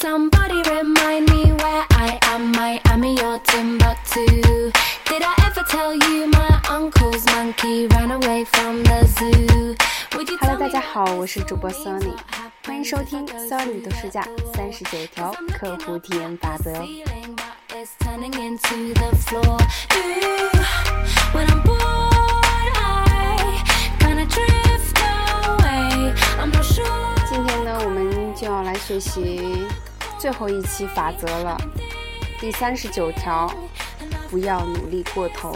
Somebody remind me where I am. Miami or Timbuktu. Did I ever tell you my uncle's monkey ran away from the zoo? Would you Hello，tell 大家好我是主播 Sony，欢迎收听 Sony 的试驾三十九条客户体验法则。今天呢，我们就要来学习最后一期法则了，第三十九条，不要努力过头。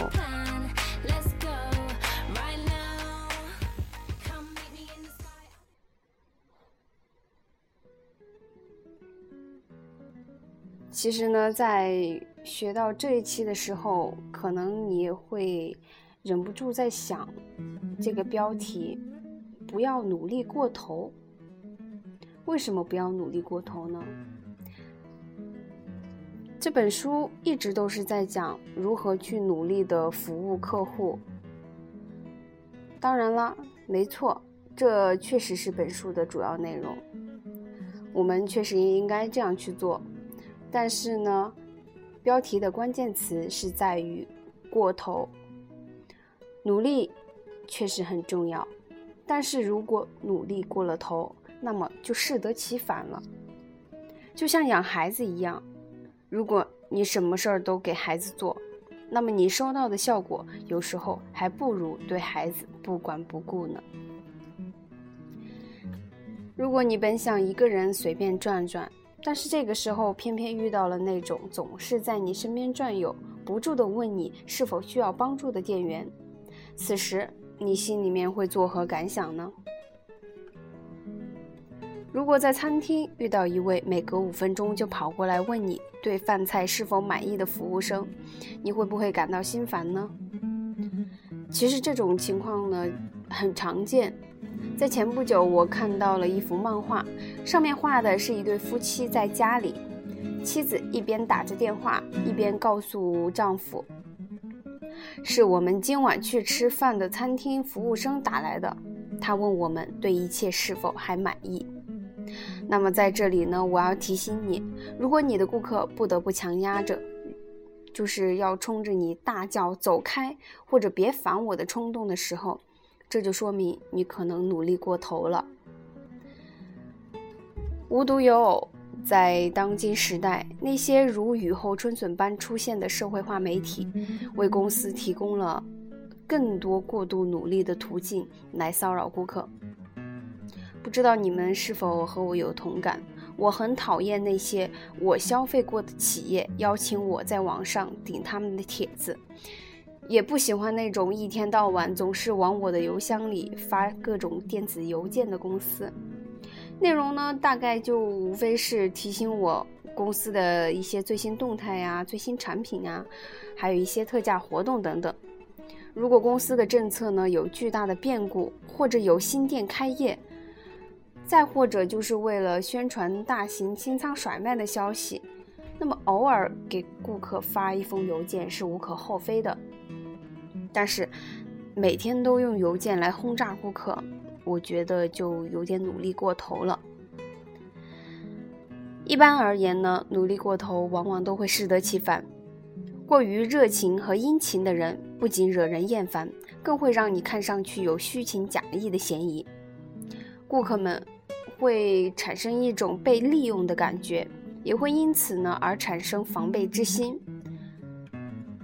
其实呢，在学到这一期的时候，可能你会忍不住在想，这个标题“不要努力过头”。为什么不要努力过头呢？这本书一直都是在讲如何去努力的服务客户。当然啦，没错，这确实是本书的主要内容。我们确实也应该这样去做。但是呢，标题的关键词是在于过头。努力确实很重要，但是如果努力过了头，那么就适得其反了。就像养孩子一样，如果你什么事儿都给孩子做，那么你收到的效果有时候还不如对孩子不管不顾呢。如果你本想一个人随便转转，但是这个时候偏偏遇到了那种总是在你身边转悠、不住的问你是否需要帮助的店员，此时你心里面会作何感想呢？如果在餐厅遇到一位每隔五分钟就跑过来问你对饭菜是否满意的服务生，你会不会感到心烦呢？其实这种情况呢很常见。在前不久，我看到了一幅漫画，上面画的是一对夫妻在家里，妻子一边打着电话，一边告诉丈夫：“是我们今晚去吃饭的餐厅服务生打来的，他问我们对一切是否还满意。”那么在这里呢，我要提醒你，如果你的顾客不得不强压着，就是要冲着你大叫“走开”或者“别烦我”的冲动的时候，这就说明你可能努力过头了。无独有偶，在当今时代，那些如雨后春笋般出现的社会化媒体，为公司提供了更多过度努力的途径来骚扰顾客。不知道你们是否和我有同感？我很讨厌那些我消费过的企业邀请我在网上顶他们的帖子，也不喜欢那种一天到晚总是往我的邮箱里发各种电子邮件的公司。内容呢，大概就无非是提醒我公司的一些最新动态呀、最新产品啊，还有一些特价活动等等。如果公司的政策呢有巨大的变故，或者有新店开业，再或者就是为了宣传大型清仓甩卖的消息，那么偶尔给顾客发一封邮件是无可厚非的。但是每天都用邮件来轰炸顾客，我觉得就有点努力过头了。一般而言呢，努力过头往往都会适得其反。过于热情和殷勤的人，不仅惹人厌烦，更会让你看上去有虚情假意的嫌疑。顾客们会产生一种被利用的感觉，也会因此呢而产生防备之心。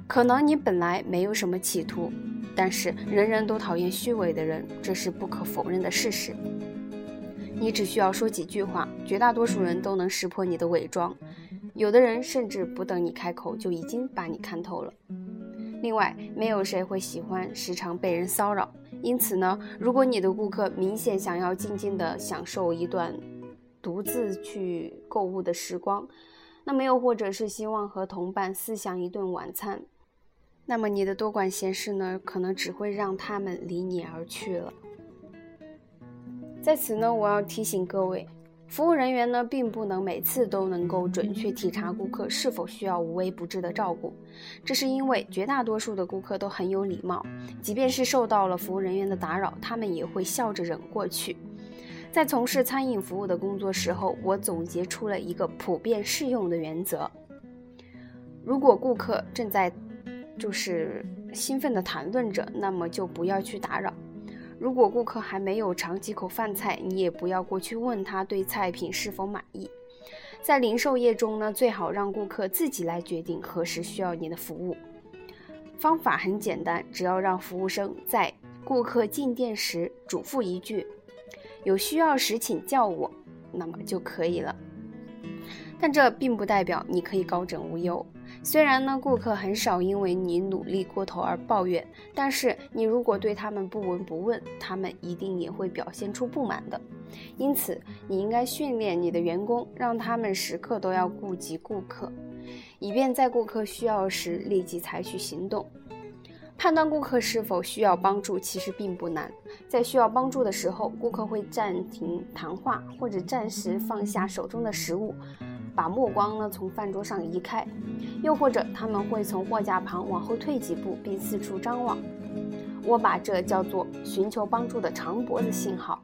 可能你本来没有什么企图，但是人人都讨厌虚伪的人，这是不可否认的事实。你只需要说几句话，绝大多数人都能识破你的伪装，有的人甚至不等你开口就已经把你看透了。另外，没有谁会喜欢时常被人骚扰，因此呢，如果你的顾客明显想要静静的享受一段独自去购物的时光，那么又或者是希望和同伴私享一顿晚餐，那么你的多管闲事呢，可能只会让他们离你而去了。在此呢，我要提醒各位，服务人员呢，并不能每次都能够准确体察顾客是否需要无微不至的照顾，这是因为绝大多数的顾客都很有礼貌，即便是受到了服务人员的打扰，他们也会笑着忍过去。在从事餐饮服务的工作时候，我总结出了一个普遍适用的原则：如果顾客正在就是兴奋地谈论着，那么就不要去打扰；如果顾客还没有尝几口饭菜，你也不要过去问他对菜品是否满意。在零售业中呢，最好让顾客自己来决定何时需要你的服务。方法很简单，只要让服务生在顾客进店时嘱咐一句“有需要时请叫我”，那么就可以了。但这并不代表你可以高枕无忧。虽然呢，顾客很少因为你努力过头而抱怨，但是你如果对他们不闻不问，他们一定也会表现出不满的。因此，你应该训练你的员工，让他们时刻都要顾及顾客，以便在顾客需要时立即采取行动。判断顾客是否需要帮助其实并不难，在需要帮助的时候，顾客会暂停谈话，或者暂时放下手中的食物，把目光呢从饭桌上移开，又或者他们会从货架旁往后退几步，并四处张望。我把这叫做寻求帮助的长脖子信号。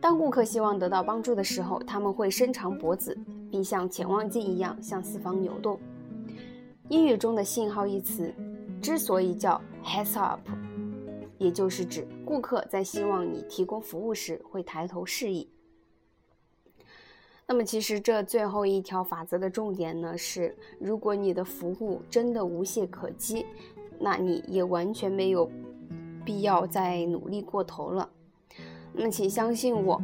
当顾客希望得到帮助的时候，他们会伸长脖子，并像潜望镜一样向四方扭动。英语中的“信号”一词之所以叫 “heads up”，也就是指顾客在希望你提供服务时会抬头示意。那么，其实这最后一条法则的重点呢是：如果你的服务真的无懈可击，那你也完全没有必要再努力过头了。那么，请相信我，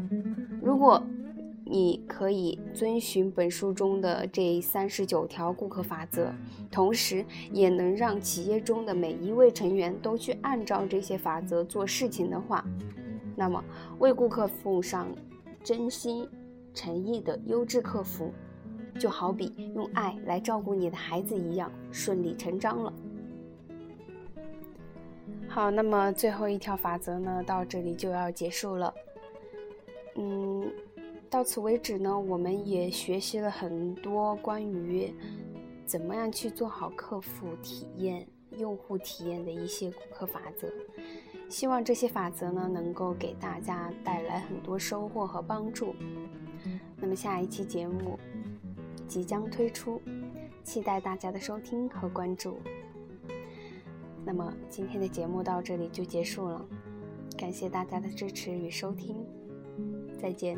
如果你可以遵循本书中的这三十九条顾客法则，同时也能让企业中的每一位成员都去按照这些法则做事情的话，那么为顾客奉上真心诚意的优质客服，就好比用爱来照顾你的孩子一样，顺理成章了。好，那么最后一条法则呢，到这里就要结束了。嗯，到此为止呢，我们也学习了很多关于怎么样去做好客服体验、用户体验的一些顾客法则。希望这些法则呢，能够给大家带来很多收获和帮助。那么下一期节目即将推出，期待大家的收听和关注。那么今天的节目到这里就结束了，感谢大家的支持与收听，再见。